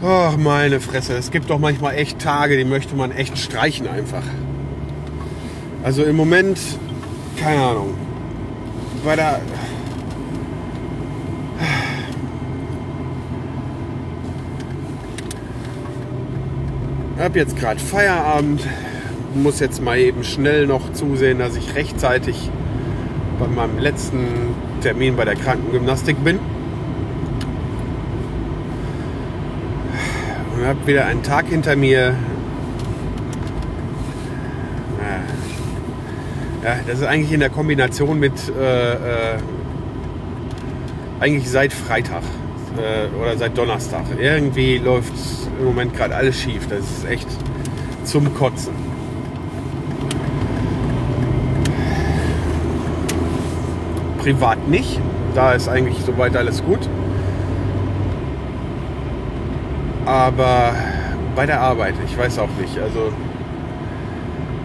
Ach, meine Fresse. Es gibt doch manchmal echt Tage, die möchte man echt streichen einfach. Also im Moment, keine Ahnung. Bei der. Hab jetzt gerade Feierabend. Muss jetzt mal eben schnell noch zusehen, dass ich rechtzeitig bei meinem letzten Termin bei der Krankengymnastik bin. Und habe wieder einen Tag hinter mir. Ja, das ist eigentlich in der Kombination mit äh, äh, eigentlich seit Freitag äh, oder seit Donnerstag. Irgendwie läuft im Moment gerade alles schief. Das ist echt zum Kotzen. Privat nicht. Da ist eigentlich soweit alles gut. Aber bei der Arbeit, ich weiß auch nicht. Also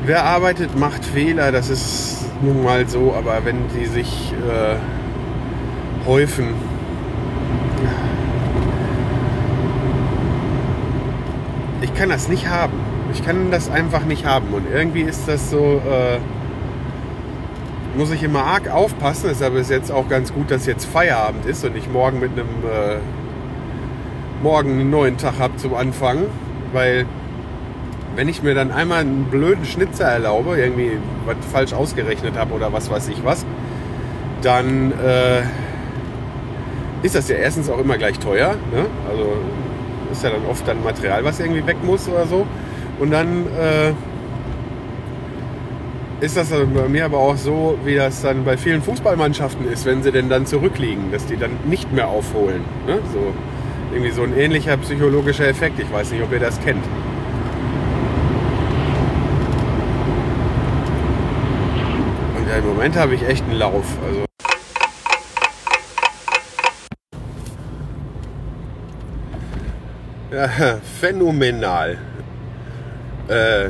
wer arbeitet, macht Fehler. Das ist nun mal so. Aber wenn die sich äh, häufen, ich kann das nicht haben. Ich kann das einfach nicht haben. Und irgendwie ist das so, äh, muss ich immer arg aufpassen. Deshalb ist jetzt auch ganz gut, dass jetzt Feierabend ist und ich morgen mit einem äh, morgen einen neuen Tag habe zum Anfang. Weil wenn ich mir dann einmal einen blöden Schnitzer erlaube, irgendwie was falsch ausgerechnet habe oder was weiß ich was, dann äh, ist das ja erstens auch immer gleich teuer. Ne? Also ist ja dann oft dann Material, was irgendwie weg muss oder so. Und dann äh, ist das bei mir aber auch so, wie das dann bei vielen Fußballmannschaften ist, wenn sie denn dann zurückliegen, dass die dann nicht mehr aufholen. Ne? So, irgendwie so ein ähnlicher psychologischer Effekt. Ich weiß nicht, ob ihr das kennt. Und ja, im Moment habe ich echt einen Lauf. Also Ja, phänomenal. Äh,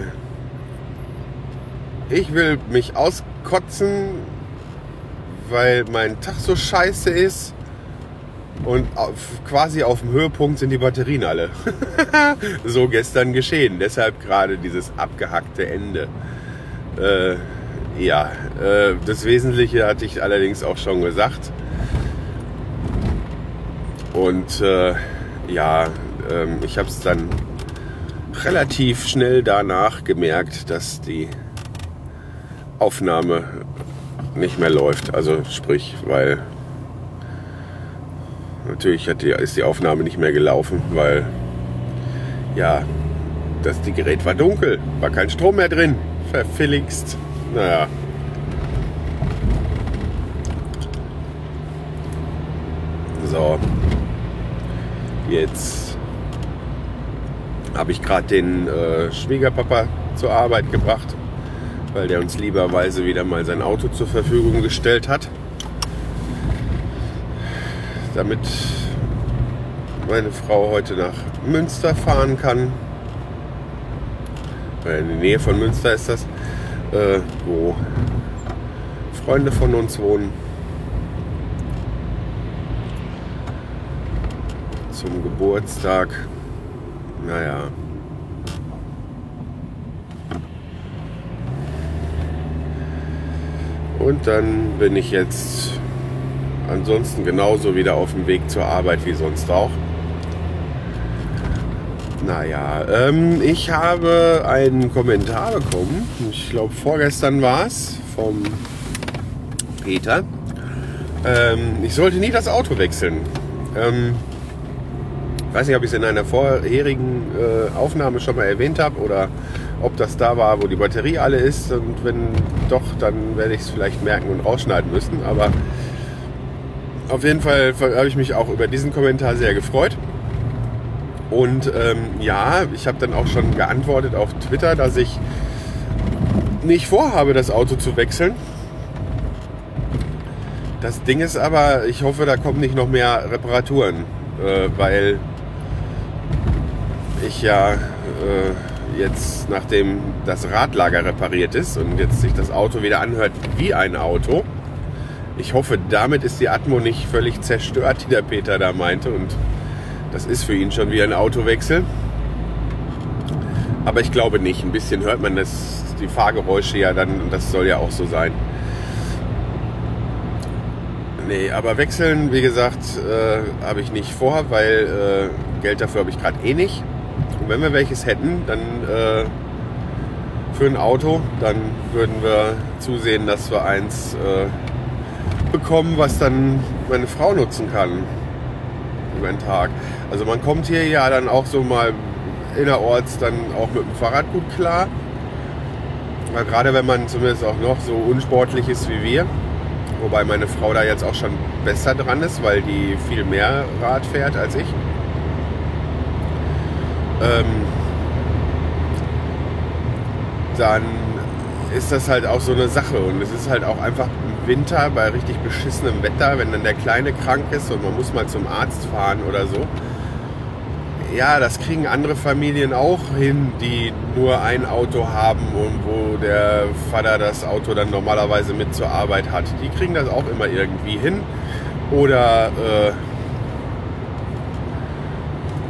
ich will mich auskotzen, weil mein Tag so scheiße ist. Und auf, quasi auf dem Höhepunkt sind die Batterien alle. so gestern geschehen. Deshalb gerade dieses abgehackte Ende. Äh, ja, äh, das Wesentliche hatte ich allerdings auch schon gesagt. Und äh, ja, ähm, ich habe es dann relativ schnell danach gemerkt, dass die Aufnahme nicht mehr läuft. Also sprich, weil natürlich hat die, ist die Aufnahme nicht mehr gelaufen, weil ja, das die Gerät war dunkel, war kein Strom mehr drin. Verfilligst. Naja. So. Jetzt habe ich gerade den äh, Schwiegerpapa zur Arbeit gebracht, weil der uns lieberweise wieder mal sein Auto zur Verfügung gestellt hat. Damit meine Frau heute nach Münster fahren kann. In der Nähe von Münster ist das, äh, wo Freunde von uns wohnen. Zum Geburtstag. Naja. Und dann bin ich jetzt ansonsten genauso wieder auf dem Weg zur Arbeit wie sonst auch. Naja, ähm, ich habe einen Kommentar bekommen. Ich glaube, vorgestern war es vom Peter. Ähm, ich sollte nie das Auto wechseln. Ähm, ich weiß nicht, ob ich es in einer vorherigen äh, Aufnahme schon mal erwähnt habe oder ob das da war, wo die Batterie alle ist. Und wenn doch, dann werde ich es vielleicht merken und rausschneiden müssen. Aber auf jeden Fall habe ich mich auch über diesen Kommentar sehr gefreut. Und ähm, ja, ich habe dann auch schon geantwortet auf Twitter, dass ich nicht vorhabe, das Auto zu wechseln. Das Ding ist aber, ich hoffe, da kommen nicht noch mehr Reparaturen, äh, weil ich ja äh, jetzt, nachdem das Radlager repariert ist und jetzt sich das Auto wieder anhört wie ein Auto, ich hoffe, damit ist die Atmo nicht völlig zerstört, die der Peter da meinte. Und das ist für ihn schon wie ein Autowechsel. Aber ich glaube nicht. Ein bisschen hört man das, die Fahrgeräusche ja dann, das soll ja auch so sein. Nee, aber wechseln, wie gesagt, äh, habe ich nicht vor, weil äh, Geld dafür habe ich gerade eh nicht. Und wenn wir welches hätten, dann äh, für ein Auto, dann würden wir zusehen, dass wir eins äh, bekommen, was dann meine Frau nutzen kann über den Tag. Also man kommt hier ja dann auch so mal innerorts dann auch mit dem Fahrrad gut klar. Weil gerade wenn man zumindest auch noch so unsportlich ist wie wir, wobei meine Frau da jetzt auch schon besser dran ist, weil die viel mehr Rad fährt als ich. Ähm, dann ist das halt auch so eine Sache und es ist halt auch einfach Winter bei richtig beschissenem Wetter, wenn dann der Kleine krank ist und man muss mal zum Arzt fahren oder so. Ja, das kriegen andere Familien auch hin, die nur ein Auto haben und wo der Vater das Auto dann normalerweise mit zur Arbeit hat. Die kriegen das auch immer irgendwie hin. Oder äh,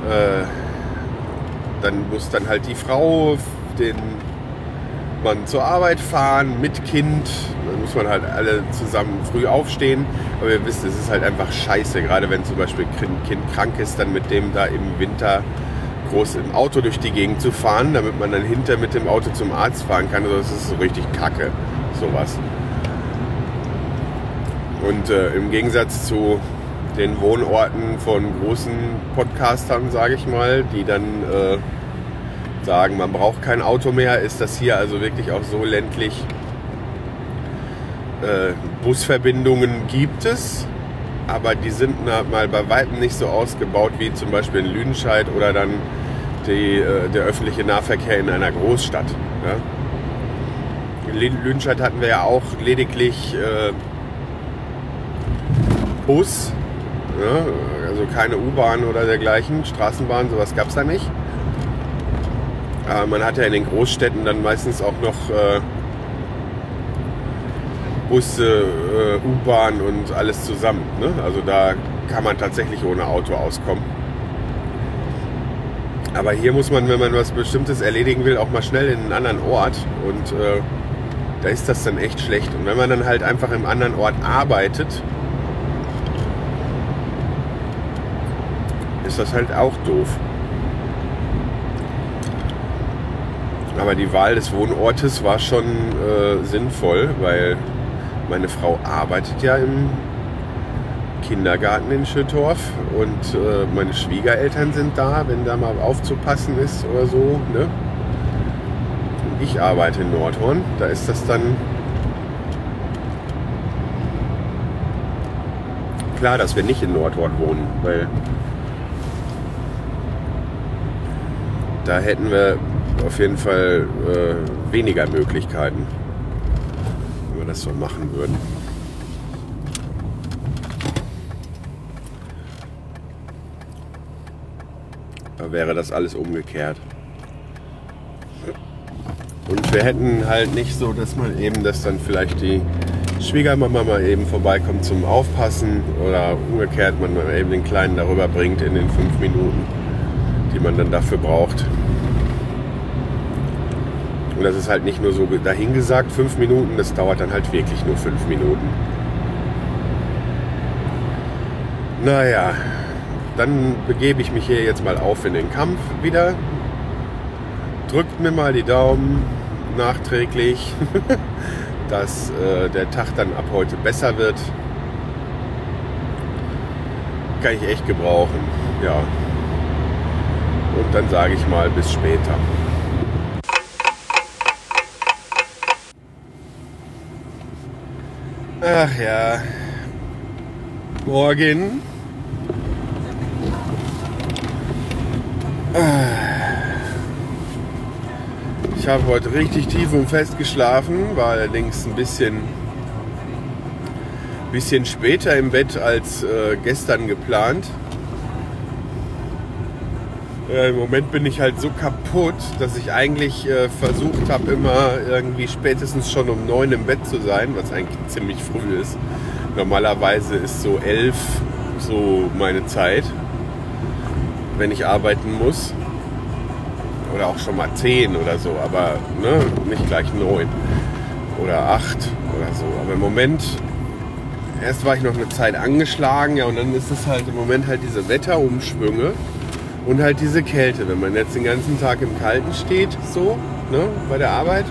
äh, dann muss dann halt die Frau den Mann zur Arbeit fahren mit Kind. Dann muss man halt alle zusammen früh aufstehen. Aber ihr wisst, es ist halt einfach scheiße, gerade wenn zum Beispiel ein Kind krank ist, dann mit dem da im Winter groß im Auto durch die Gegend zu fahren, damit man dann hinter mit dem Auto zum Arzt fahren kann. Also das ist so richtig kacke, sowas. Und äh, im Gegensatz zu den Wohnorten von großen Podcastern, sage ich mal, die dann äh, sagen, man braucht kein Auto mehr, ist das hier also wirklich auch so ländlich. Äh, Busverbindungen gibt es, aber die sind mal bei weitem nicht so ausgebaut wie zum Beispiel in Lüdenscheid oder dann die, äh, der öffentliche Nahverkehr in einer Großstadt. Ja? In Lüdenscheid hatten wir ja auch lediglich äh, Bus, ja? also keine U-Bahn oder dergleichen, Straßenbahn, sowas gab es da nicht. Aber man hat ja in den Großstädten dann meistens auch noch äh, Busse, äh, U-Bahn und alles zusammen. Ne? Also da kann man tatsächlich ohne Auto auskommen. Aber hier muss man, wenn man was Bestimmtes erledigen will, auch mal schnell in einen anderen Ort. Und äh, da ist das dann echt schlecht. Und wenn man dann halt einfach im anderen Ort arbeitet, ist das halt auch doof. Aber die Wahl des Wohnortes war schon äh, sinnvoll, weil meine Frau arbeitet ja im Kindergarten in Schüttorf und äh, meine Schwiegereltern sind da, wenn da mal aufzupassen ist oder so. Ne? Und ich arbeite in Nordhorn, da ist das dann klar, dass wir nicht in Nordhorn wohnen, weil da hätten wir auf jeden Fall äh, weniger Möglichkeiten, wenn wir das so machen würden. Da wäre das alles umgekehrt. Und wir hätten halt nicht so, dass man eben, dass dann vielleicht die Schwiegermama mal eben vorbeikommt zum Aufpassen oder umgekehrt man eben den Kleinen darüber bringt in den fünf Minuten, die man dann dafür braucht. Und das ist halt nicht nur so dahingesagt, fünf Minuten, das dauert dann halt wirklich nur fünf Minuten. Naja, dann begebe ich mich hier jetzt mal auf in den Kampf wieder. Drückt mir mal die Daumen nachträglich, dass äh, der Tag dann ab heute besser wird. Kann ich echt gebrauchen, ja. Dann sage ich mal bis später. Ach ja. Morgen. Ich habe heute richtig tief und fest geschlafen, war allerdings ein bisschen, bisschen später im Bett als äh, gestern geplant. Äh, Im Moment bin ich halt so kaputt, dass ich eigentlich äh, versucht habe, immer irgendwie spätestens schon um neun im Bett zu sein, was eigentlich ziemlich früh ist. Normalerweise ist so elf so meine Zeit, wenn ich arbeiten muss. Oder auch schon mal zehn oder so, aber ne, nicht gleich neun oder acht oder so. Aber im Moment, erst war ich noch eine Zeit angeschlagen, ja, und dann ist es halt im Moment halt diese Wetterumschwünge und halt diese Kälte. Wenn man jetzt den ganzen Tag im Kalten steht, so, ne, bei der Arbeit,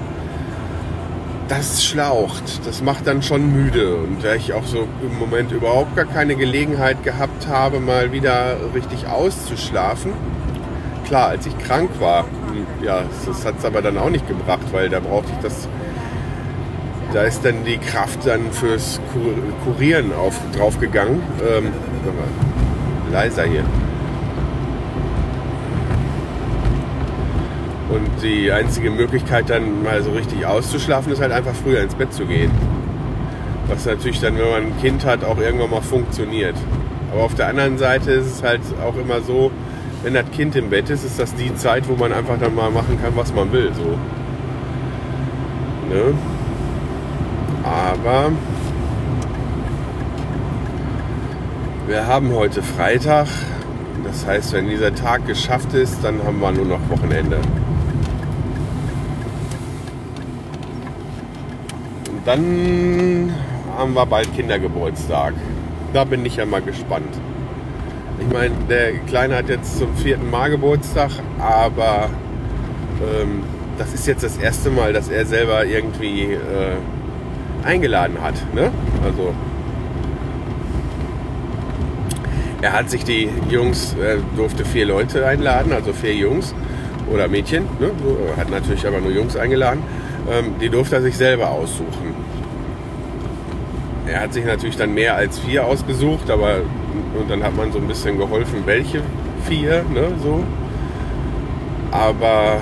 das schlaucht. Das macht dann schon müde. Und da ich auch so im Moment überhaupt gar keine Gelegenheit gehabt habe, mal wieder richtig auszuschlafen. Klar, als ich krank war, ja, das hat es aber dann auch nicht gebracht, weil da brauchte ich das. Da ist dann die Kraft dann fürs Kur- Kurieren auf, draufgegangen. Ähm, leiser hier. Und die einzige Möglichkeit dann mal so richtig auszuschlafen, ist halt einfach früher ins Bett zu gehen. Was natürlich dann, wenn man ein Kind hat, auch irgendwann mal funktioniert. Aber auf der anderen Seite ist es halt auch immer so, wenn das Kind im Bett ist, ist das die Zeit, wo man einfach dann mal machen kann, was man will. So. Ne? Aber wir haben heute Freitag. Das heißt, wenn dieser Tag geschafft ist, dann haben wir nur noch Wochenende. Dann haben wir bald Kindergeburtstag. Da bin ich ja mal gespannt. Ich meine, der Kleine hat jetzt zum vierten Mal Geburtstag, aber ähm, das ist jetzt das erste Mal, dass er selber irgendwie äh, eingeladen hat. Ne? Also er hat sich die Jungs, er durfte vier Leute einladen, also vier Jungs oder Mädchen. Ne? Hat natürlich aber nur Jungs eingeladen. Ähm, die durfte er sich selber aussuchen. Er hat sich natürlich dann mehr als vier ausgesucht, aber und dann hat man so ein bisschen geholfen, welche vier, ne, so. Aber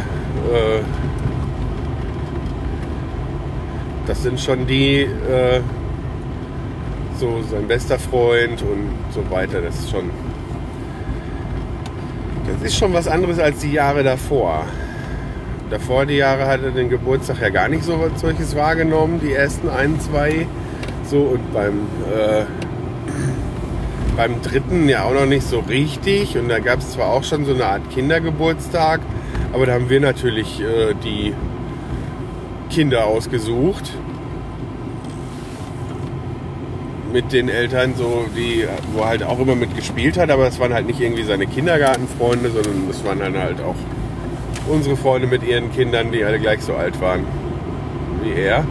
äh, das sind schon die, äh, so sein bester Freund und so weiter. Das ist schon, das ist schon was anderes als die Jahre davor. Davor die Jahre hat er den Geburtstag ja gar nicht so was solches wahrgenommen, die ersten ein, zwei. So und beim äh, beim dritten ja auch noch nicht so richtig. Und da gab es zwar auch schon so eine Art Kindergeburtstag, aber da haben wir natürlich äh, die Kinder ausgesucht. Mit den Eltern, so die, wo er halt auch immer mitgespielt hat, aber das waren halt nicht irgendwie seine Kindergartenfreunde, sondern das waren dann halt auch unsere Freunde mit ihren Kindern, die alle gleich so alt waren wie er.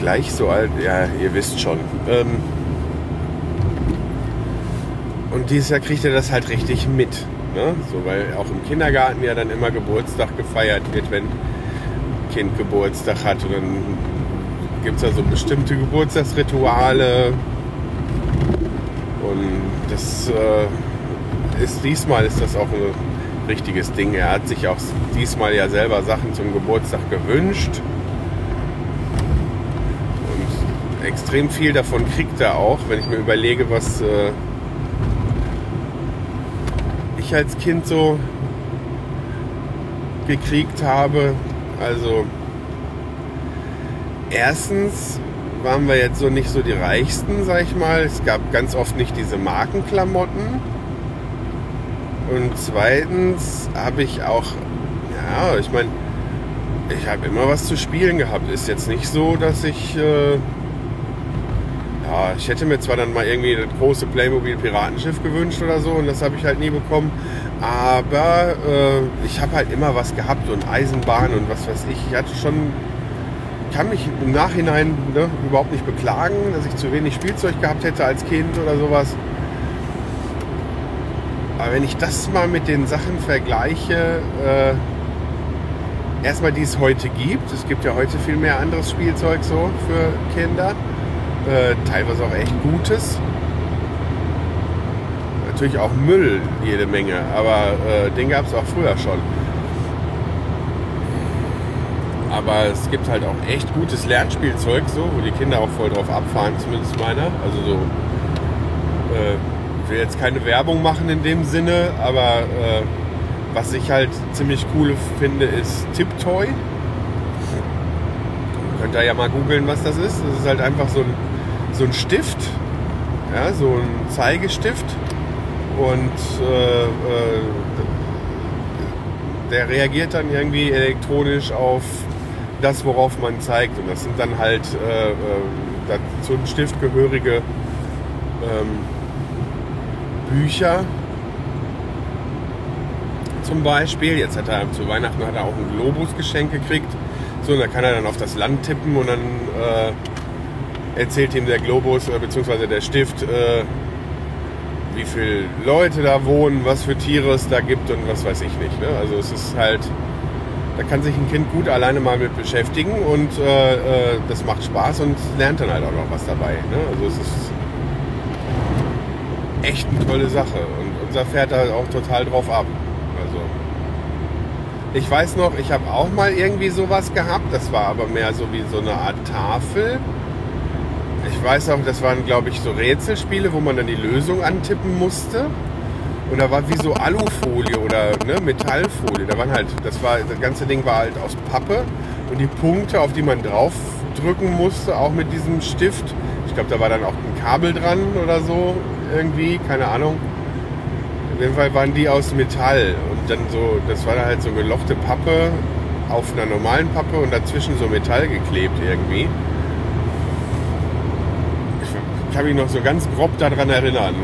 Gleich so alt, ja, ihr wisst schon. Ähm, und dieses Jahr kriegt er das halt richtig mit. Ne? So, weil auch im Kindergarten ja dann immer Geburtstag gefeiert wird, wenn ein Kind Geburtstag hat. Und dann gibt es da so bestimmte Geburtstagsrituale. Und das äh, ist diesmal ist das auch ein richtiges Ding. Er hat sich auch diesmal ja selber Sachen zum Geburtstag gewünscht. Und extrem viel davon kriegt er auch, wenn ich mir überlege, was äh, ich als Kind so gekriegt habe. Also erstens waren wir jetzt so nicht so die reichsten, sag ich mal. Es gab ganz oft nicht diese Markenklamotten. Und zweitens habe ich auch, ja, ich meine, ich habe immer was zu spielen gehabt. Ist jetzt nicht so, dass ich, äh, ja, ich hätte mir zwar dann mal irgendwie das große Playmobil Piratenschiff gewünscht oder so und das habe ich halt nie bekommen. Aber äh, ich habe halt immer was gehabt und Eisenbahn und was weiß ich. Ich hatte schon, kann mich im Nachhinein ne, überhaupt nicht beklagen, dass ich zu wenig Spielzeug gehabt hätte als Kind oder sowas. Aber wenn ich das mal mit den Sachen vergleiche, äh, erstmal die es heute gibt, es gibt ja heute viel mehr anderes Spielzeug so für Kinder. Äh, teilweise auch echt Gutes. Natürlich auch Müll jede Menge, aber äh, den gab es auch früher schon. Aber es gibt halt auch echt gutes Lernspielzeug, so, wo die Kinder auch voll drauf abfahren, zumindest meiner. Also so, äh, will jetzt keine Werbung machen in dem Sinne, aber äh, was ich halt ziemlich cool finde, ist Tiptoy. Könnt ihr ja mal googeln, was das ist. Das ist halt einfach so ein, so ein Stift, ja, so ein Zeigestift. Und äh, äh, der reagiert dann irgendwie elektronisch auf das, worauf man zeigt. Und das sind dann halt äh, äh, dazu ein Stift gehörige ähm, Bücher. Zum Beispiel. Jetzt hat er zu Weihnachten hat er auch ein Globus geschenkt gekriegt. So, und da kann er dann auf das Land tippen und dann äh, erzählt ihm der Globus äh, bzw. der Stift, äh, wie viele Leute da wohnen, was für Tiere es da gibt und was weiß ich nicht. Ne? Also es ist halt, da kann sich ein Kind gut alleine mal mit beschäftigen und äh, äh, das macht Spaß und lernt dann halt auch noch was dabei. Ne? Also es ist echt eine tolle Sache und unser fährt da auch total drauf ab. Also ich weiß noch, ich habe auch mal irgendwie sowas gehabt, das war aber mehr so wie so eine Art Tafel. Ich weiß auch, das waren glaube ich so Rätselspiele, wo man dann die Lösung antippen musste. Und da war wie so Alufolie oder ne, Metallfolie. Da waren halt, das war, das ganze Ding war halt aus Pappe und die Punkte, auf die man drauf drücken musste, auch mit diesem Stift. Ich glaube, da war dann auch ein Kabel dran oder so irgendwie, keine Ahnung. Auf jeden Fall waren die aus Metall und dann so, das war dann halt so gelochte Pappe auf einer normalen Pappe und dazwischen so Metall geklebt irgendwie. Ich kann mich noch so ganz grob daran erinnern.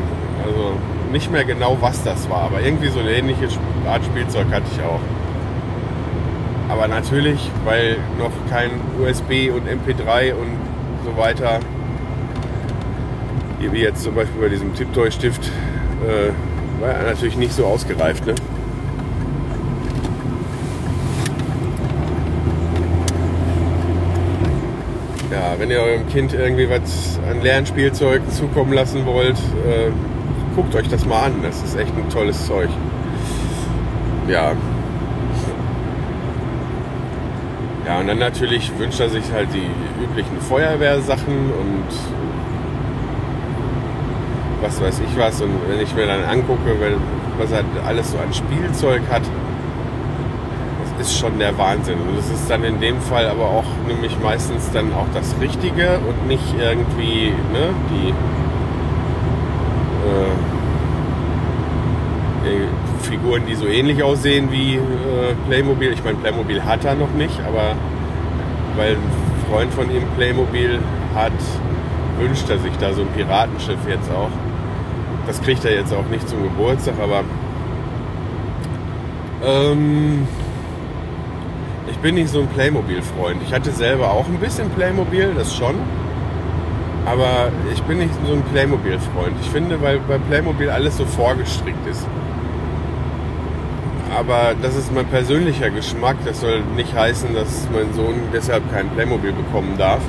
Also nicht mehr genau, was das war, aber irgendwie so eine ähnliche Art Spielzeug hatte ich auch. Aber natürlich, weil noch kein USB und MP3 und so weiter, wie jetzt zum Beispiel bei diesem Tiptoy-Stift, äh, war er natürlich nicht so ausgereift. Ne? Ja, wenn ihr eurem Kind irgendwie was an Lernspielzeug zukommen lassen wollt, äh, guckt euch das mal an. Das ist echt ein tolles Zeug. Ja. Ja, und dann natürlich wünscht er sich halt die üblichen Feuerwehrsachen und was weiß ich was. Und wenn ich mir dann angucke, was er alles so an Spielzeug hat, das ist schon der Wahnsinn. Und das ist dann in dem Fall aber auch nämlich meistens dann auch das Richtige und nicht irgendwie ne, die äh, Figuren, die so ähnlich aussehen wie äh, Playmobil. Ich meine, Playmobil hat er noch nicht, aber weil ein Freund von ihm Playmobil hat, wünscht er sich da so ein Piratenschiff jetzt auch. Das kriegt er jetzt auch nicht zum Geburtstag, aber ähm, ich bin nicht so ein Playmobil-Freund. Ich hatte selber auch ein bisschen Playmobil, das schon. Aber ich bin nicht so ein Playmobil-Freund. Ich finde, weil bei Playmobil alles so vorgestrickt ist. Aber das ist mein persönlicher Geschmack. Das soll nicht heißen, dass mein Sohn deshalb kein Playmobil bekommen darf.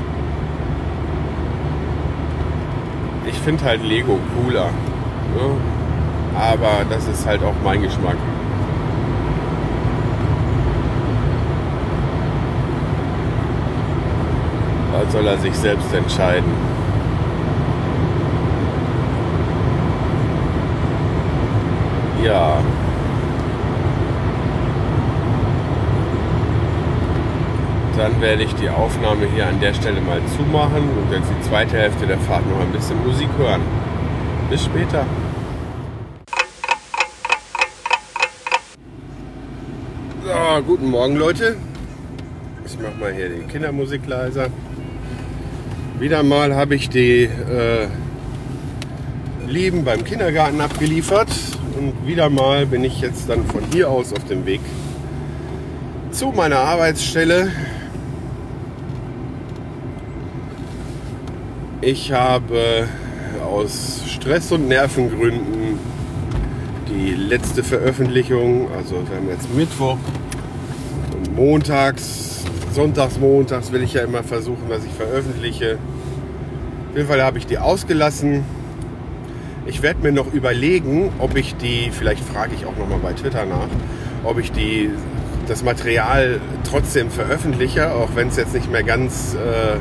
Ich finde halt Lego cooler. Ne? Aber das ist halt auch mein Geschmack. Da soll er sich selbst entscheiden. Ja. Dann werde ich die Aufnahme hier an der Stelle mal zumachen und jetzt die zweite Hälfte der Fahrt noch ein bisschen Musik hören. Bis später. So, guten Morgen Leute. Ich mache mal hier die Kindermusik leiser. Wieder mal habe ich die äh, Lieben beim Kindergarten abgeliefert und wieder mal bin ich jetzt dann von hier aus auf dem Weg zu meiner Arbeitsstelle. Ich habe aus Stress- und Nervengründen die letzte Veröffentlichung, also wir haben jetzt Mittwoch und montags, sonntags, montags will ich ja immer versuchen, dass ich veröffentliche. Auf jeden Fall habe ich die ausgelassen. Ich werde mir noch überlegen, ob ich die, vielleicht frage ich auch noch mal bei Twitter nach, ob ich die, das Material trotzdem veröffentliche, auch wenn es jetzt nicht mehr ganz äh,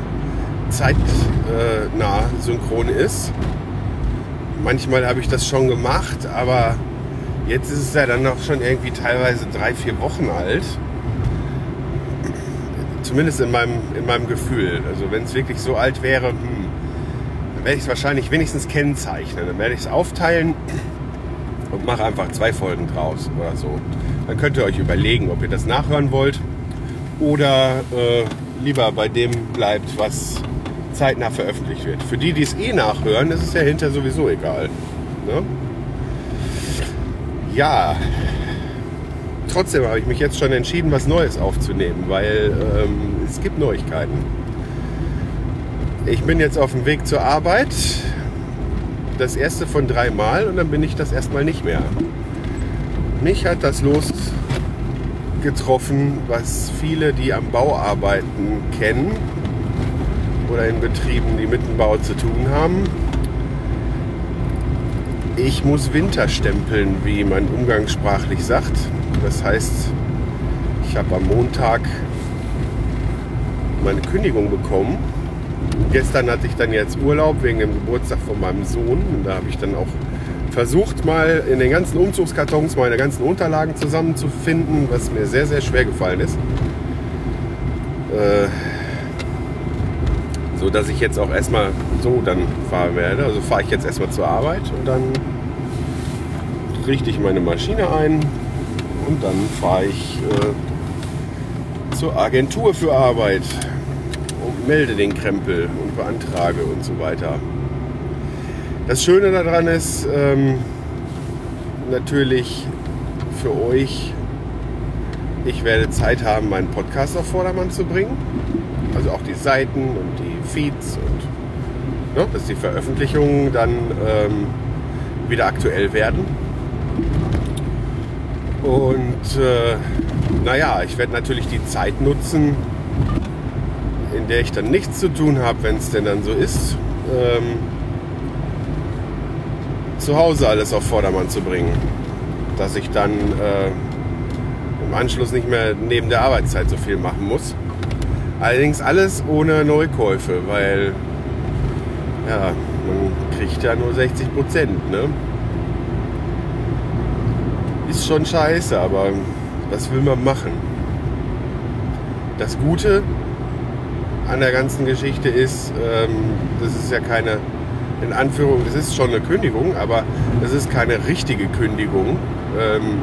zeitnah synchron ist. Manchmal habe ich das schon gemacht, aber jetzt ist es ja dann noch schon irgendwie teilweise drei, vier Wochen alt. Zumindest in meinem, in meinem Gefühl. Also wenn es wirklich so alt wäre, hm, dann werde ich es wahrscheinlich wenigstens kennzeichnen. Dann werde ich es aufteilen und mache einfach zwei Folgen draus oder so. Dann könnt ihr euch überlegen, ob ihr das nachhören wollt oder äh, lieber bei dem bleibt, was zeitnah veröffentlicht wird. Für die, die es eh nachhören, ist es ja hinterher sowieso egal. Ne? Ja, trotzdem habe ich mich jetzt schon entschieden, was Neues aufzunehmen, weil ähm, es gibt Neuigkeiten. Ich bin jetzt auf dem Weg zur Arbeit. Das erste von dreimal und dann bin ich das erstmal nicht mehr. Mich hat das losgetroffen, was viele, die am Bau arbeiten, kennen oder in Betrieben, die mit dem Bau zu tun haben. Ich muss Winterstempeln, wie man umgangssprachlich sagt. Das heißt, ich habe am Montag meine Kündigung bekommen. Gestern hatte ich dann jetzt Urlaub wegen dem Geburtstag von meinem Sohn. Und da habe ich dann auch versucht, mal in den ganzen Umzugskartons meine ganzen Unterlagen zusammenzufinden, was mir sehr, sehr schwer gefallen ist. Äh, so dass ich jetzt auch erstmal so dann fahren werde. Also fahre ich jetzt erstmal zur Arbeit und dann richte ich meine Maschine ein und dann fahre ich äh, zur Agentur für Arbeit und melde den Krempel und beantrage und so weiter. Das Schöne daran ist ähm, natürlich für euch, ich werde Zeit haben, meinen Podcast auf Vordermann zu bringen. Also auch die Seiten und die Feeds und ne, dass die Veröffentlichungen dann ähm, wieder aktuell werden. Und äh, naja, ich werde natürlich die Zeit nutzen, in der ich dann nichts zu tun habe, wenn es denn dann so ist, ähm, zu Hause alles auf Vordermann zu bringen. Dass ich dann äh, im Anschluss nicht mehr neben der Arbeitszeit so viel machen muss. Allerdings alles ohne Neukäufe, weil ja, man kriegt ja nur 60 Prozent. Ne? Ist schon scheiße, aber was will man machen? Das Gute an der ganzen Geschichte ist, ähm, das ist ja keine, in Anführung, das ist schon eine Kündigung, aber es ist keine richtige Kündigung ähm,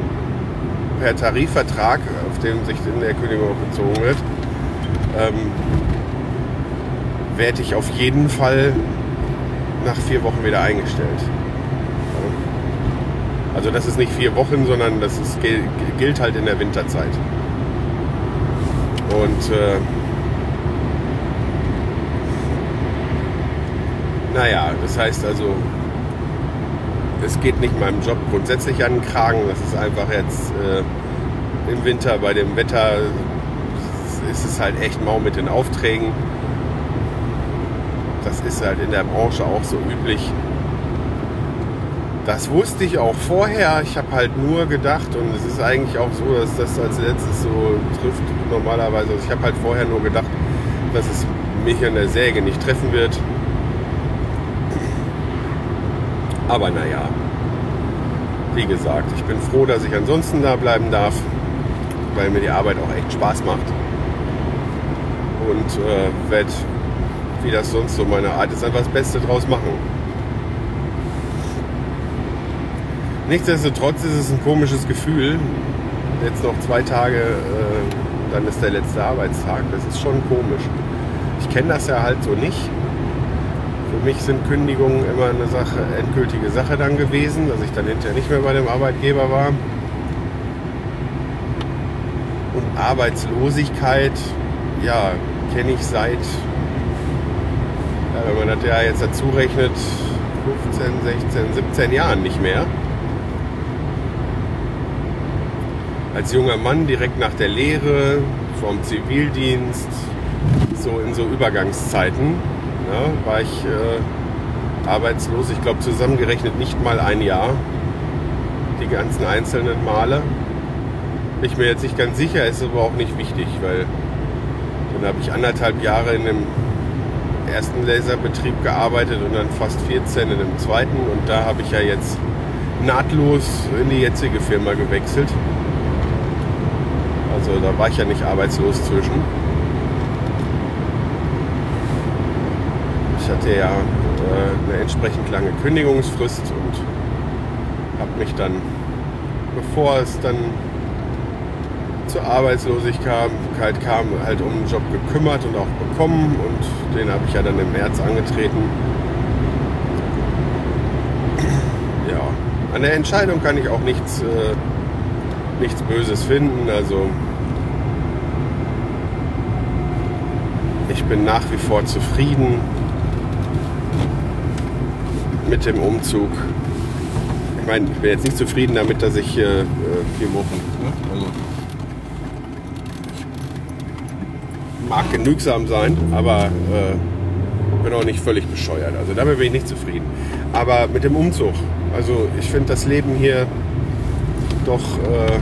per Tarifvertrag, auf den sich in der Kündigung auch bezogen wird ähm, werde ich auf jeden Fall nach vier Wochen wieder eingestellt. Also das ist nicht vier Wochen, sondern das ist, gilt halt in der Winterzeit. Und äh, naja, das heißt also, es geht nicht meinem Job grundsätzlich an den Kragen. Das ist einfach jetzt äh, im Winter bei dem Wetter ist es halt echt mau mit den Aufträgen. Das ist halt in der Branche auch so üblich. Das wusste ich auch vorher. Ich habe halt nur gedacht, und es ist eigentlich auch so, dass das als letztes so trifft normalerweise. Also ich habe halt vorher nur gedacht, dass es mich an der Säge nicht treffen wird. Aber naja, wie gesagt, ich bin froh, dass ich ansonsten da bleiben darf, weil mir die Arbeit auch echt Spaß macht und äh, werde, wie das sonst so meine Art ist, einfach das Beste draus machen. Nichtsdestotrotz ist es ein komisches Gefühl. Jetzt noch zwei Tage, äh, dann ist der letzte Arbeitstag. Das ist schon komisch. Ich kenne das ja halt so nicht. Für mich sind Kündigungen immer eine Sache, endgültige Sache dann gewesen, dass ich dann hinterher nicht mehr bei dem Arbeitgeber war. Und Arbeitslosigkeit, ja, kenne ich seit, wenn man das ja jetzt dazu rechnet, 15, 16, 17 Jahren nicht mehr. Als junger Mann direkt nach der Lehre, vom Zivildienst, so in so Übergangszeiten, ja, war ich äh, arbeitslos. Ich glaube zusammengerechnet nicht mal ein Jahr. Die ganzen einzelnen Male. Bin ich mir jetzt nicht ganz sicher, ist aber auch nicht wichtig, weil dann habe ich anderthalb Jahre in einem ersten Laserbetrieb gearbeitet und dann fast 14 in dem zweiten und da habe ich ja jetzt nahtlos in die jetzige Firma gewechselt. Also da war ich ja nicht arbeitslos zwischen. Ich hatte ja äh, eine entsprechend lange Kündigungsfrist und habe mich dann, bevor es dann zur Arbeitslosigkeit kam, halt um einen Job gekümmert und auch bekommen und den habe ich ja dann im März angetreten. Ja, an der Entscheidung kann ich auch nichts, äh, nichts Böses finden. Also ich bin nach wie vor zufrieden mit dem Umzug. Ich meine, ich bin jetzt nicht zufrieden damit, dass ich äh, vier Wochen. Ne? Also mag genügsam sein, aber äh, bin auch nicht völlig bescheuert. Also damit bin ich nicht zufrieden. Aber mit dem Umzug, also ich finde das Leben hier doch äh,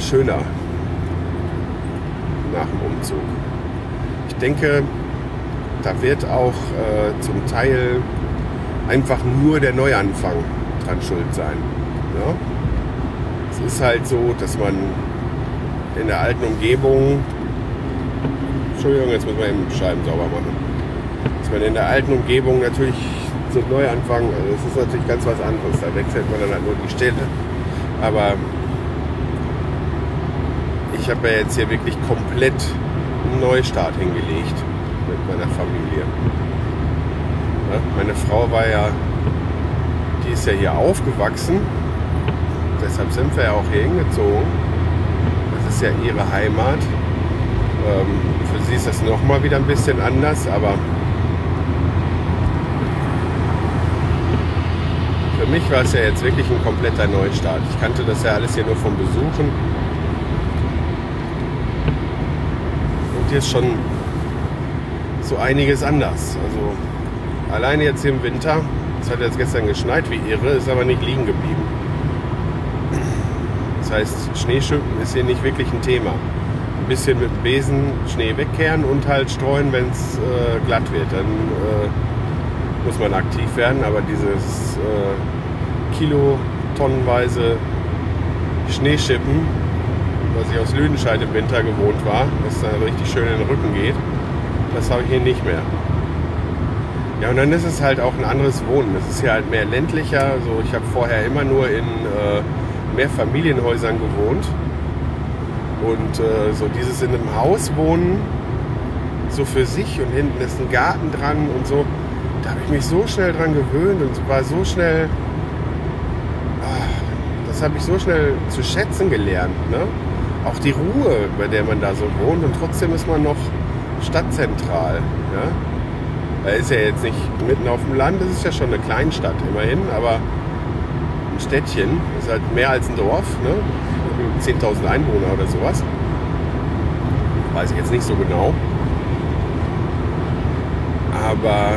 schöner nach dem Umzug. Ich denke, da wird auch äh, zum Teil einfach nur der Neuanfang dran schuld sein. Ja? Es ist halt so, dass man in der alten Umgebung, Entschuldigung, jetzt muss man eben Scheiben sauber machen, dass man in der alten Umgebung natürlich so Neuanfang, also das ist natürlich ganz was anderes, da wechselt man dann halt nur die Stelle. Aber ich habe ja jetzt hier wirklich komplett einen Neustart hingelegt mit meiner Familie. Ja, meine Frau war ja, die ist ja hier aufgewachsen, deshalb sind wir ja auch hier hingezogen. Ist ja ihre Heimat. Ähm, für sie ist das nochmal wieder ein bisschen anders, aber für mich war es ja jetzt wirklich ein kompletter Neustart. Ich kannte das ja alles hier nur vom Besuchen. Und hier ist schon so einiges anders. Also alleine jetzt hier im Winter, es hat jetzt gestern geschneit wie irre, ist aber nicht liegen geblieben. Das heißt, Schneeschippen ist hier nicht wirklich ein Thema. Ein bisschen mit dem Besen Schnee wegkehren und halt streuen, wenn es äh, glatt wird. Dann äh, muss man aktiv werden, aber dieses äh, Kilo tonnenweise Schneeschippen, was ich aus Lüdenscheid im Winter gewohnt war, was dann richtig schön in den Rücken geht, das habe ich hier nicht mehr. Ja, und dann ist es halt auch ein anderes Wohnen. Es ist hier halt mehr ländlicher. So, ich habe vorher immer nur in äh, Mehrfamilienhäusern gewohnt. Und äh, so dieses in einem Haus wohnen, so für sich und hinten ist ein Garten dran und so, da habe ich mich so schnell dran gewöhnt und war so schnell, ah, das habe ich so schnell zu schätzen gelernt. Ne? Auch die Ruhe, bei der man da so wohnt und trotzdem ist man noch stadtzentral. Ja? Da ist ja jetzt nicht mitten auf dem Land, das ist ja schon eine Kleinstadt immerhin, aber ein Städtchen ist halt mehr als ein Dorf, ne? 10.000 Einwohner oder sowas. Weiß ich jetzt nicht so genau. Aber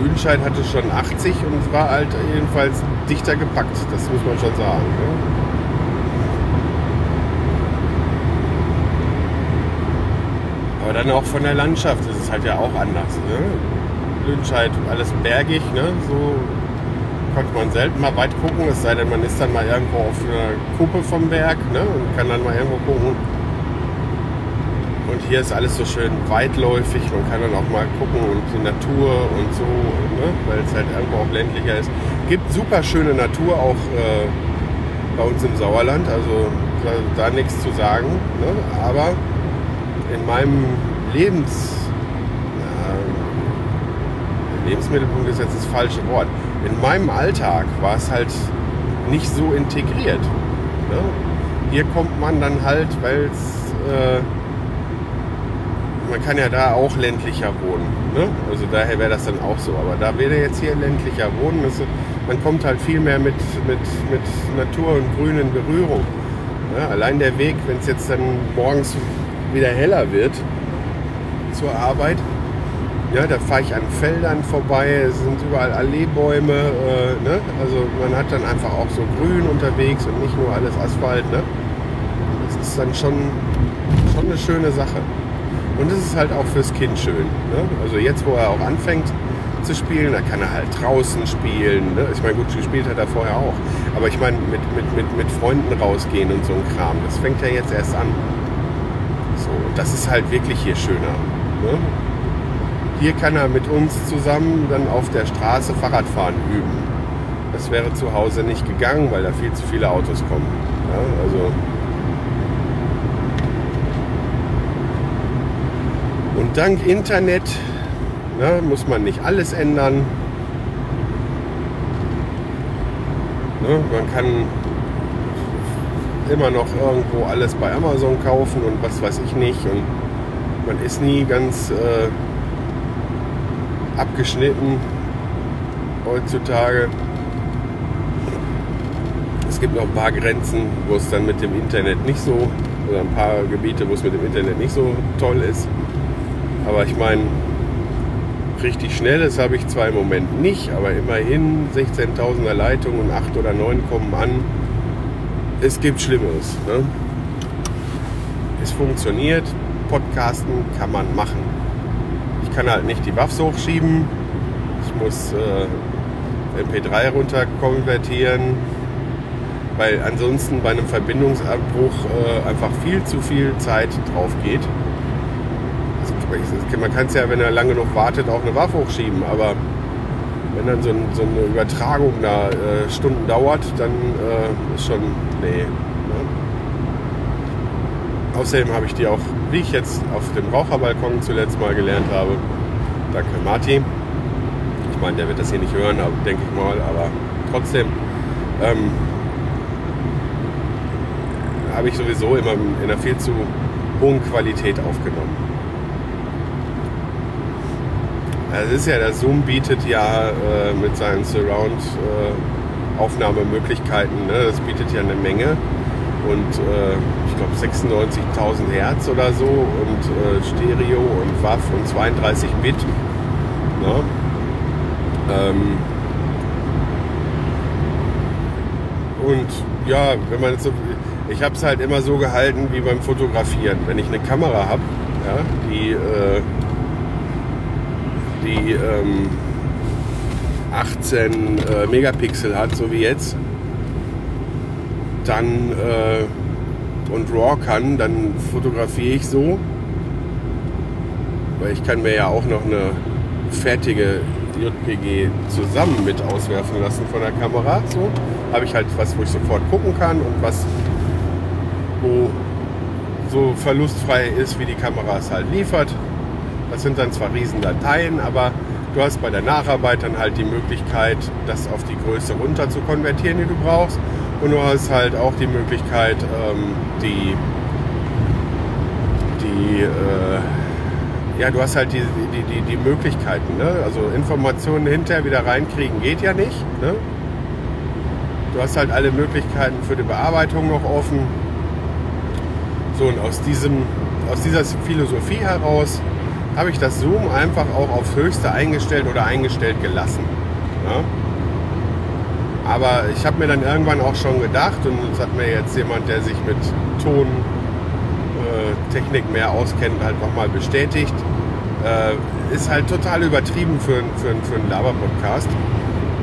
Lüdenscheid hatte schon 80 und war halt jedenfalls dichter gepackt, das muss man schon sagen. Ne? Aber dann auch von der Landschaft ist es halt ja auch anders. Ne? Lüdenscheid alles bergig, ne? so konnte man selten mal weit gucken, es sei denn, man ist dann mal irgendwo auf einer Kuppe vom Berg ne? und kann dann mal irgendwo gucken. Und hier ist alles so schön weitläufig, man kann dann auch mal gucken und die Natur und so, ne? weil es halt irgendwo auch ländlicher ist. Gibt super schöne Natur auch äh, bei uns im Sauerland, also da, da nichts zu sagen. Ne? Aber in meinem Lebens äh, Lebensmittelpunkt ist jetzt das falsche Wort. In meinem Alltag war es halt nicht so integriert. Ne? Hier kommt man dann halt, weil es äh, man kann ja da auch ländlicher wohnen. Ne? Also daher wäre das dann auch so. Aber da wäre jetzt hier ländlicher wohnen. Also man kommt halt viel mehr mit, mit, mit Natur und Grün in Berührung. Ne? Allein der Weg, wenn es jetzt dann morgens wieder heller wird, zur Arbeit. Ja, da fahre ich an Feldern vorbei, es sind überall Alleebäume. Äh, ne? Also man hat dann einfach auch so Grün unterwegs und nicht nur alles Asphalt. Ne? Das ist dann schon, schon eine schöne Sache. Und es ist halt auch fürs Kind schön. Ne? Also jetzt, wo er auch anfängt zu spielen, da kann er halt draußen spielen. Ne? Ich meine, gut, gespielt hat er vorher auch. Aber ich meine, mit, mit, mit, mit Freunden rausgehen und so ein Kram, das fängt ja jetzt erst an. So, und das ist halt wirklich hier schöner. Ne? Hier kann er mit uns zusammen dann auf der Straße Fahrradfahren üben. Das wäre zu Hause nicht gegangen, weil da viel zu viele Autos kommen. Ja, also und dank Internet ne, muss man nicht alles ändern. Ne, man kann immer noch irgendwo alles bei Amazon kaufen und was weiß ich nicht. Und man ist nie ganz äh, abgeschnitten heutzutage. Es gibt noch ein paar Grenzen, wo es dann mit dem Internet nicht so, oder ein paar Gebiete, wo es mit dem Internet nicht so toll ist. Aber ich meine, richtig schnelles habe ich zwar im Moment nicht, aber immerhin 16.000er Leitungen und 8 oder 9 kommen an. Es gibt Schlimmeres. Ne? Es funktioniert, Podcasten kann man machen. Kann halt nicht die Waffs hochschieben. Ich muss äh, MP3 runter konvertieren, weil ansonsten bei einem Verbindungsabbruch äh, einfach viel zu viel Zeit drauf geht. Man kann es ja, wenn er lange noch wartet, auch eine Waffe hochschieben, aber wenn dann so, ein, so eine Übertragung da äh, Stunden dauert, dann äh, ist schon, nee. Ne? Außerdem habe ich die auch, wie ich jetzt auf dem Raucherbalkon zuletzt mal gelernt habe, danke Marti. Ich meine, der wird das hier nicht hören, denke ich mal, aber trotzdem ähm, habe ich sowieso immer in einer viel zu hohen Qualität aufgenommen. Also es ist ja, der Zoom bietet ja äh, mit seinen Surround-Aufnahmemöglichkeiten, äh, ne, das bietet ja eine Menge. Und äh, glaube 96.000 Hertz oder so und äh, Stereo und WAV und 32 Bit. Ne? Ähm, und ja, wenn man so, ich habe es halt immer so gehalten wie beim Fotografieren. Wenn ich eine Kamera habe, ja, die äh, die ähm, 18 äh, Megapixel hat, so wie jetzt, dann äh, und RAW kann, dann fotografiere ich so. Weil ich kann mir ja auch noch eine fertige JPG zusammen mit auswerfen lassen von der Kamera. So habe ich halt was, wo ich sofort gucken kann und was, wo so verlustfrei ist, wie die Kamera es halt liefert. Das sind dann zwar Riesendateien, aber du hast bei der Nacharbeit dann halt die Möglichkeit, das auf die Größe runter zu konvertieren, die du brauchst. Und du hast halt auch die Möglichkeit, ähm, die, die äh, ja, du hast halt die, die, die, die Möglichkeiten. Ne? Also Informationen hinterher wieder reinkriegen geht ja nicht. Ne? Du hast halt alle Möglichkeiten für die Bearbeitung noch offen. So, und aus, diesem, aus dieser Philosophie heraus habe ich das Zoom einfach auch aufs Höchste eingestellt oder eingestellt gelassen. Ja? Aber ich habe mir dann irgendwann auch schon gedacht, und das hat mir jetzt jemand, der sich mit Tontechnik äh, mehr auskennt, halt nochmal bestätigt, äh, ist halt total übertrieben für, für, für einen Laber-Podcast.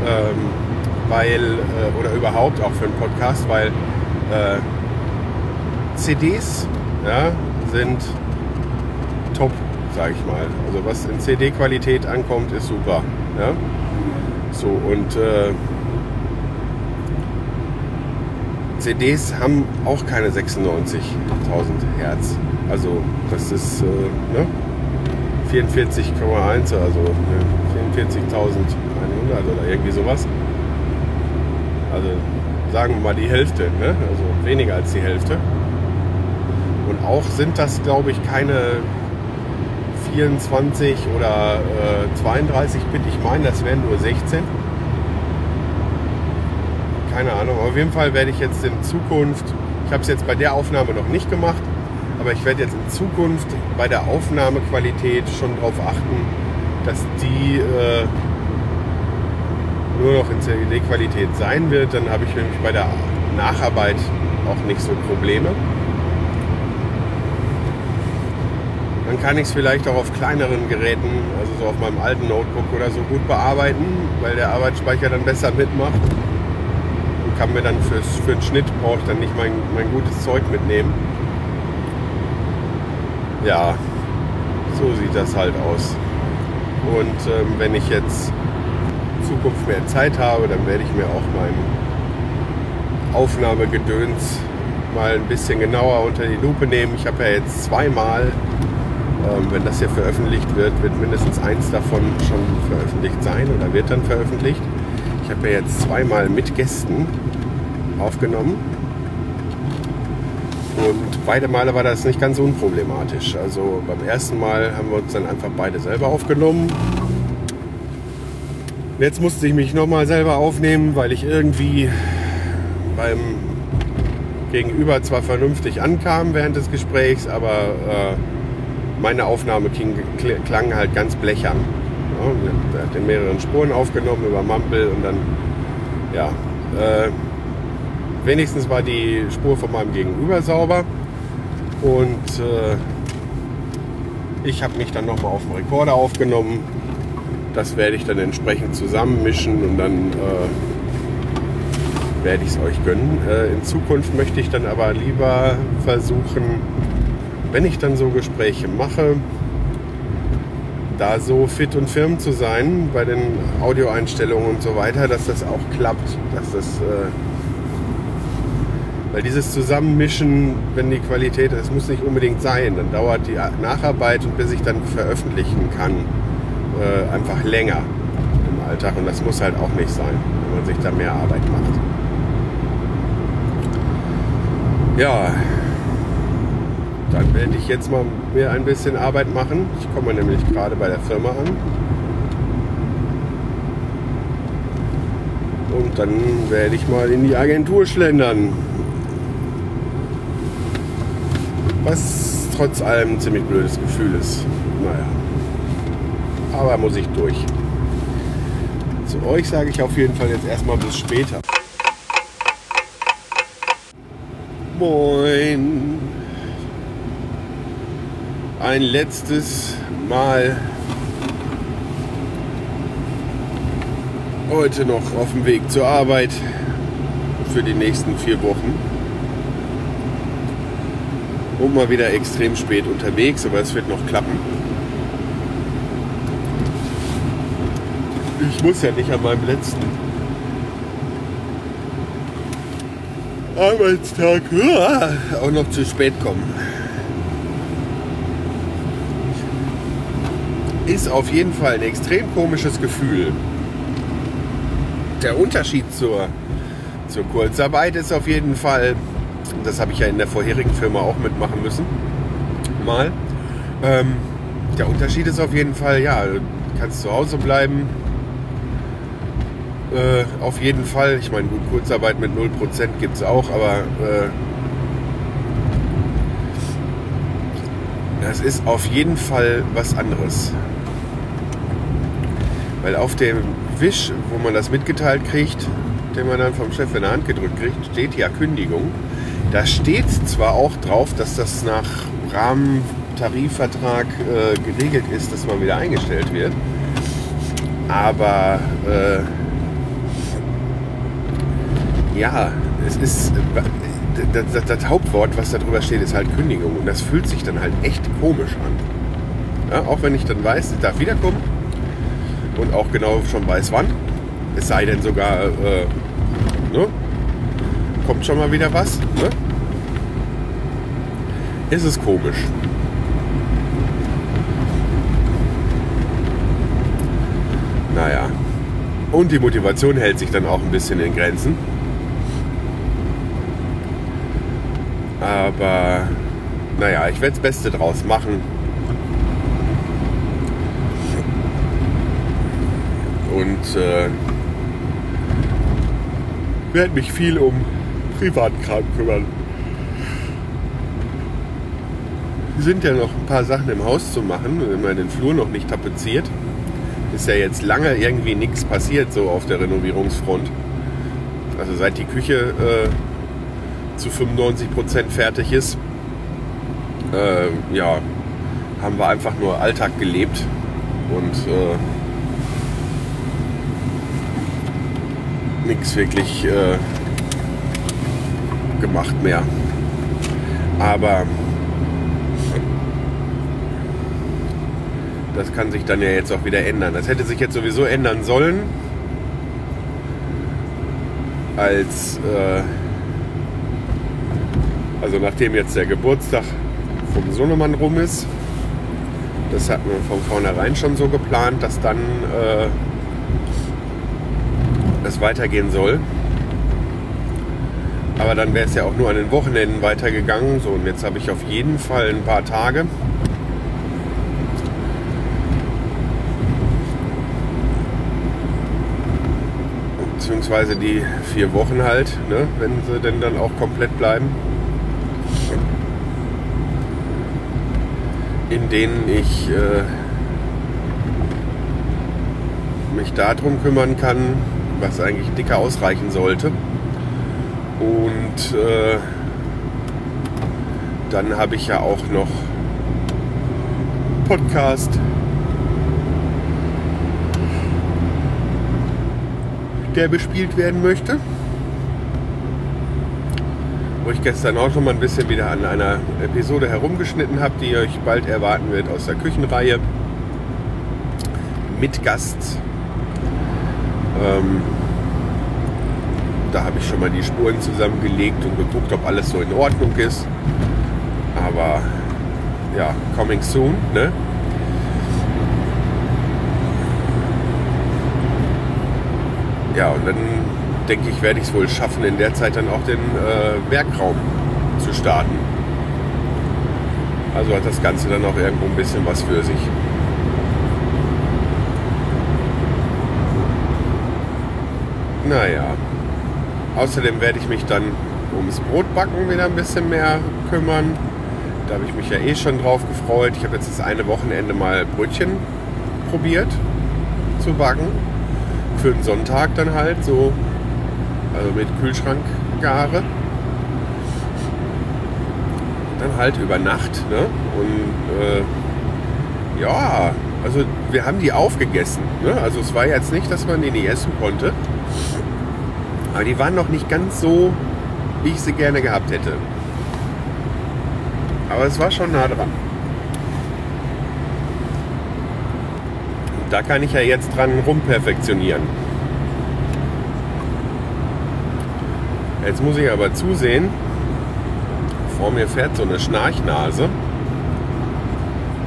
Ähm, weil, äh, oder überhaupt auch für einen Podcast, weil äh, CDs ja, sind top sage ich mal. Also was in CD-Qualität ankommt, ist super. Ja? So und äh, CDs haben auch keine 96.000 Hertz. Also das ist äh, ne? 44,1, also ne? 44.100 oder irgendwie sowas. Also sagen wir mal die Hälfte, ne? also weniger als die Hälfte. Und auch sind das, glaube ich, keine 24 oder äh, 32 Bit. Ich meine, das wären nur 16. Keine Ahnung. Auf jeden Fall werde ich jetzt in Zukunft, ich habe es jetzt bei der Aufnahme noch nicht gemacht, Aber ich werde jetzt in Zukunft bei der Aufnahmequalität schon darauf achten, dass die äh, nur noch in CD-Qualität sein wird. Dann habe ich nämlich bei der Nacharbeit auch nicht so Probleme. Dann kann ich es vielleicht auch auf kleineren Geräten, also so auf meinem alten Notebook oder so gut bearbeiten, weil der Arbeitsspeicher dann besser mitmacht. Kann mir dann fürs, für den Schnitt brauche ich dann nicht mein, mein gutes Zeug mitnehmen. Ja, so sieht das halt aus. Und ähm, wenn ich jetzt in Zukunft mehr Zeit habe, dann werde ich mir auch mein Aufnahmegedöns mal ein bisschen genauer unter die Lupe nehmen. Ich habe ja jetzt zweimal ähm, wenn das hier veröffentlicht wird, wird mindestens eins davon schon veröffentlicht sein oder wird dann veröffentlicht. Ich habe ja jetzt zweimal mit Gästen aufgenommen. Und beide Male war das nicht ganz unproblematisch. Also beim ersten Mal haben wir uns dann einfach beide selber aufgenommen. Jetzt musste ich mich nochmal selber aufnehmen, weil ich irgendwie beim Gegenüber zwar vernünftig ankam während des Gesprächs, aber äh, meine Aufnahme klang halt ganz blechern. Ja, er hat in mehreren Spuren aufgenommen über Mumble und dann, ja, äh, wenigstens war die Spur von meinem Gegenüber sauber und äh, ich habe mich dann nochmal auf dem Rekorder aufgenommen. Das werde ich dann entsprechend zusammenmischen und dann äh, werde ich es euch gönnen. Äh, in Zukunft möchte ich dann aber lieber versuchen, wenn ich dann so Gespräche mache, da so fit und firm zu sein bei den Audioeinstellungen und so weiter, dass das auch klappt, dass das äh, weil dieses Zusammenmischen, wenn die Qualität, es muss nicht unbedingt sein, dann dauert die Nacharbeit und bis ich dann veröffentlichen kann, äh, einfach länger im Alltag und das muss halt auch nicht sein, wenn man sich da mehr Arbeit macht. Ja, dann werde ich jetzt mal mir ein bisschen Arbeit machen. Ich komme nämlich gerade bei der Firma an. Und dann werde ich mal in die Agentur schlendern. Was trotz allem ein ziemlich blödes Gefühl ist. Naja. Aber muss ich durch. Zu euch sage ich auf jeden Fall jetzt erstmal bis später. Moin ein letztes Mal heute noch auf dem Weg zur Arbeit für die nächsten vier Wochen. Und mal wieder extrem spät unterwegs, aber es wird noch klappen. Ich muss ja nicht an meinem letzten Arbeitstag auch noch zu spät kommen. Ist auf jeden Fall ein extrem komisches Gefühl. Der Unterschied zur, zur Kurzarbeit ist auf jeden Fall, das habe ich ja in der vorherigen Firma auch mitmachen müssen, mal. Ähm, der Unterschied ist auf jeden Fall, ja, du kannst zu Hause bleiben. Äh, auf jeden Fall, ich meine, gut, Kurzarbeit mit 0% gibt es auch, aber äh, das ist auf jeden Fall was anderes. Weil auf dem Wisch, wo man das mitgeteilt kriegt, den man dann vom Chef in der Hand gedrückt kriegt, steht ja Kündigung. Da steht zwar auch drauf, dass das nach Rahmentarifvertrag äh, geregelt ist, dass man wieder eingestellt wird. Aber äh, ja, es ist das, das, das, Hauptwort, was da drüber steht, ist halt Kündigung. Und das fühlt sich dann halt echt komisch an. Ja, auch wenn ich dann weiß, ich darf wiederkommen, und auch genau schon weiß wann. Es sei denn sogar, äh, ne? kommt schon mal wieder was. Ne? Ist es komisch. Naja. Und die Motivation hält sich dann auch ein bisschen in Grenzen. Aber naja, ich werde das Beste draus machen. Und äh, werde mich viel um Privatkram kümmern. sind ja noch ein paar Sachen im Haus zu machen. Haben ja den Flur noch nicht tapeziert. Ist ja jetzt lange irgendwie nichts passiert so auf der Renovierungsfront. Also seit die Küche äh, zu 95 Prozent fertig ist, äh, ja, haben wir einfach nur Alltag gelebt und äh, nichts wirklich äh, gemacht mehr. Aber das kann sich dann ja jetzt auch wieder ändern. Das hätte sich jetzt sowieso ändern sollen, als äh, also nachdem jetzt der Geburtstag vom Sohnemann rum ist. Das hatten wir von vornherein schon so geplant, dass dann äh, es weitergehen soll. Aber dann wäre es ja auch nur an den Wochenenden weitergegangen. So, und jetzt habe ich auf jeden Fall ein paar Tage. Beziehungsweise die vier Wochen halt, ne, wenn sie denn dann auch komplett bleiben. In denen ich äh, mich darum kümmern kann, was eigentlich dicker ausreichen sollte. Und äh, dann habe ich ja auch noch Podcast. der bespielt werden möchte. Wo ich gestern auch noch mal ein bisschen wieder an einer Episode herumgeschnitten habe, die euch bald erwarten wird aus der Küchenreihe. Mit Gast. Ähm, da habe ich schon mal die Spuren zusammengelegt und geguckt, ob alles so in Ordnung ist. Aber ja, coming soon, ne? Ja, und dann denke ich, werde ich es wohl schaffen, in der Zeit dann auch den äh, Werkraum zu starten. Also hat das Ganze dann auch irgendwo ein bisschen was für sich. Naja. Außerdem werde ich mich dann ums Brotbacken wieder ein bisschen mehr kümmern. Da habe ich mich ja eh schon drauf gefreut. Ich habe jetzt das eine Wochenende mal Brötchen probiert zu backen. Für den Sonntag dann halt so. Also mit Kühlschrankgare. Dann halt über Nacht. Ne? Und äh, ja, also wir haben die aufgegessen. Ne? Also es war jetzt nicht, dass man die nicht essen konnte. Aber die waren noch nicht ganz so, wie ich sie gerne gehabt hätte. Aber es war schon nah dran. Da kann ich ja jetzt dran rumperfektionieren. Jetzt muss ich aber zusehen, vor mir fährt so eine Schnarchnase.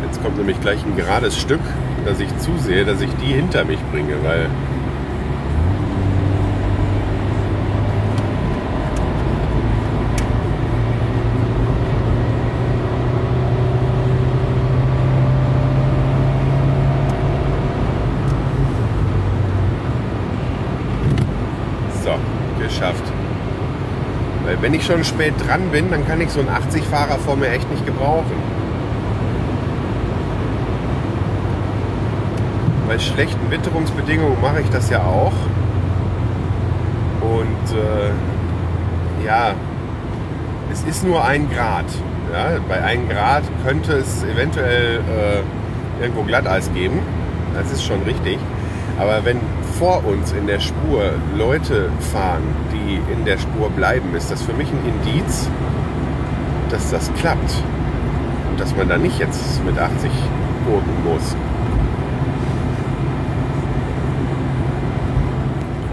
Jetzt kommt nämlich gleich ein gerades Stück, dass ich zusehe, dass ich die hinter mich bringe, weil So, geschafft. Weil wenn ich schon spät dran bin, dann kann ich so einen 80-Fahrer vor mir echt nicht gebrauchen. Bei schlechten Witterungsbedingungen mache ich das ja auch. Und äh, ja, es ist nur ein Grad. Ja, bei einem Grad könnte es eventuell äh, irgendwo Glatteis geben. Das ist schon richtig. Aber wenn vor uns in der Spur Leute fahren, die in der Spur bleiben, ist das für mich ein Indiz, dass das klappt. Und dass man da nicht jetzt mit 80 gurken muss.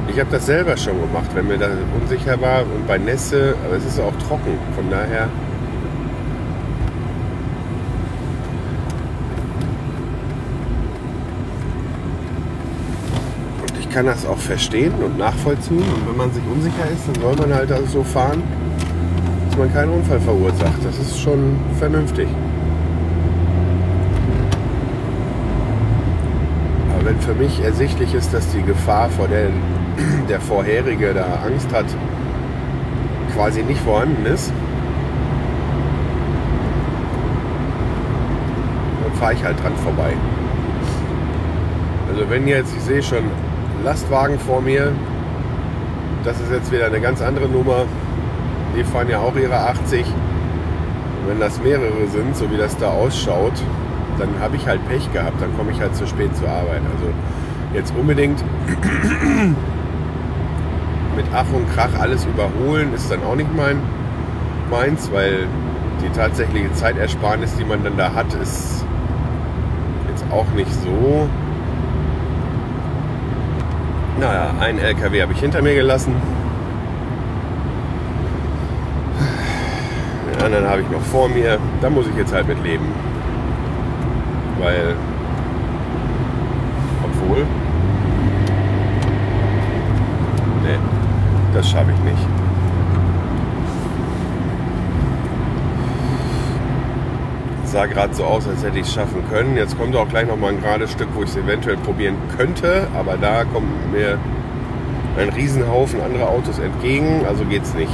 Ich habe das selber schon gemacht, wenn mir da unsicher war und bei Nässe, aber es ist auch trocken. Von daher kann das auch verstehen und nachvollziehen. Und wenn man sich unsicher ist, dann soll man halt also so fahren, dass man keinen Unfall verursacht. Das ist schon vernünftig. Aber wenn für mich ersichtlich ist, dass die Gefahr, vor der der vorherige da Angst hat, quasi nicht vorhanden ist, fahre ich halt dran vorbei. Also wenn jetzt, ich sehe schon Lastwagen vor mir, das ist jetzt wieder eine ganz andere Nummer. Die fahren ja auch ihre 80. Und wenn das mehrere sind, so wie das da ausschaut, dann habe ich halt Pech gehabt. Dann komme ich halt zu spät zur Arbeit. Also jetzt unbedingt mit Ach und Krach alles überholen ist dann auch nicht mein meins, weil die tatsächliche Zeitersparnis, die man dann da hat, ist jetzt auch nicht so. Naja, einen LKW habe ich hinter mir gelassen. Den anderen habe ich noch vor mir. Da muss ich jetzt halt mit leben. Weil, obwohl, nee, das schaffe ich nicht. Sah gerade so aus, als hätte ich es schaffen können. Jetzt kommt auch gleich noch mal ein gerades Stück, wo ich es eventuell probieren könnte, aber da kommt mir ein Riesenhaufen anderer Autos entgegen, also geht's nicht.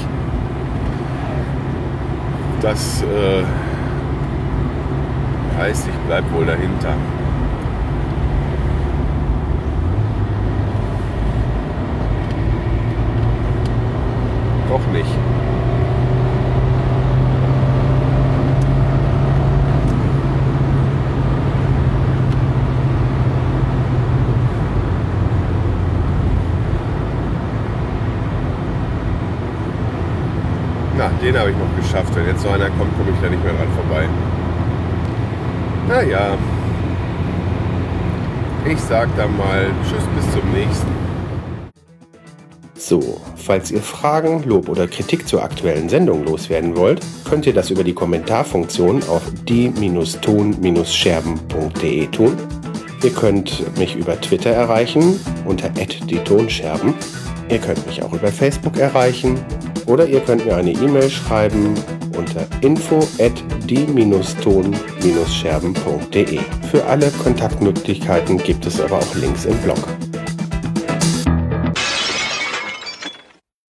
Das äh, heißt, ich bleibe wohl dahinter. Doch nicht. Den habe ich noch geschafft. Wenn jetzt so einer kommt, komme ich da nicht mehr dran vorbei. Naja. Ich sag dann mal Tschüss bis zum nächsten. So, falls ihr Fragen, Lob oder Kritik zur aktuellen Sendung loswerden wollt, könnt ihr das über die Kommentarfunktion auf die-ton-scherben.de tun. Ihr könnt mich über Twitter erreichen unter die Tonscherben. Ihr könnt mich auch über Facebook erreichen oder ihr könnt mir eine E-Mail schreiben unter info at die-ton-scherben.de. Für alle Kontaktmöglichkeiten gibt es aber auch Links im Blog.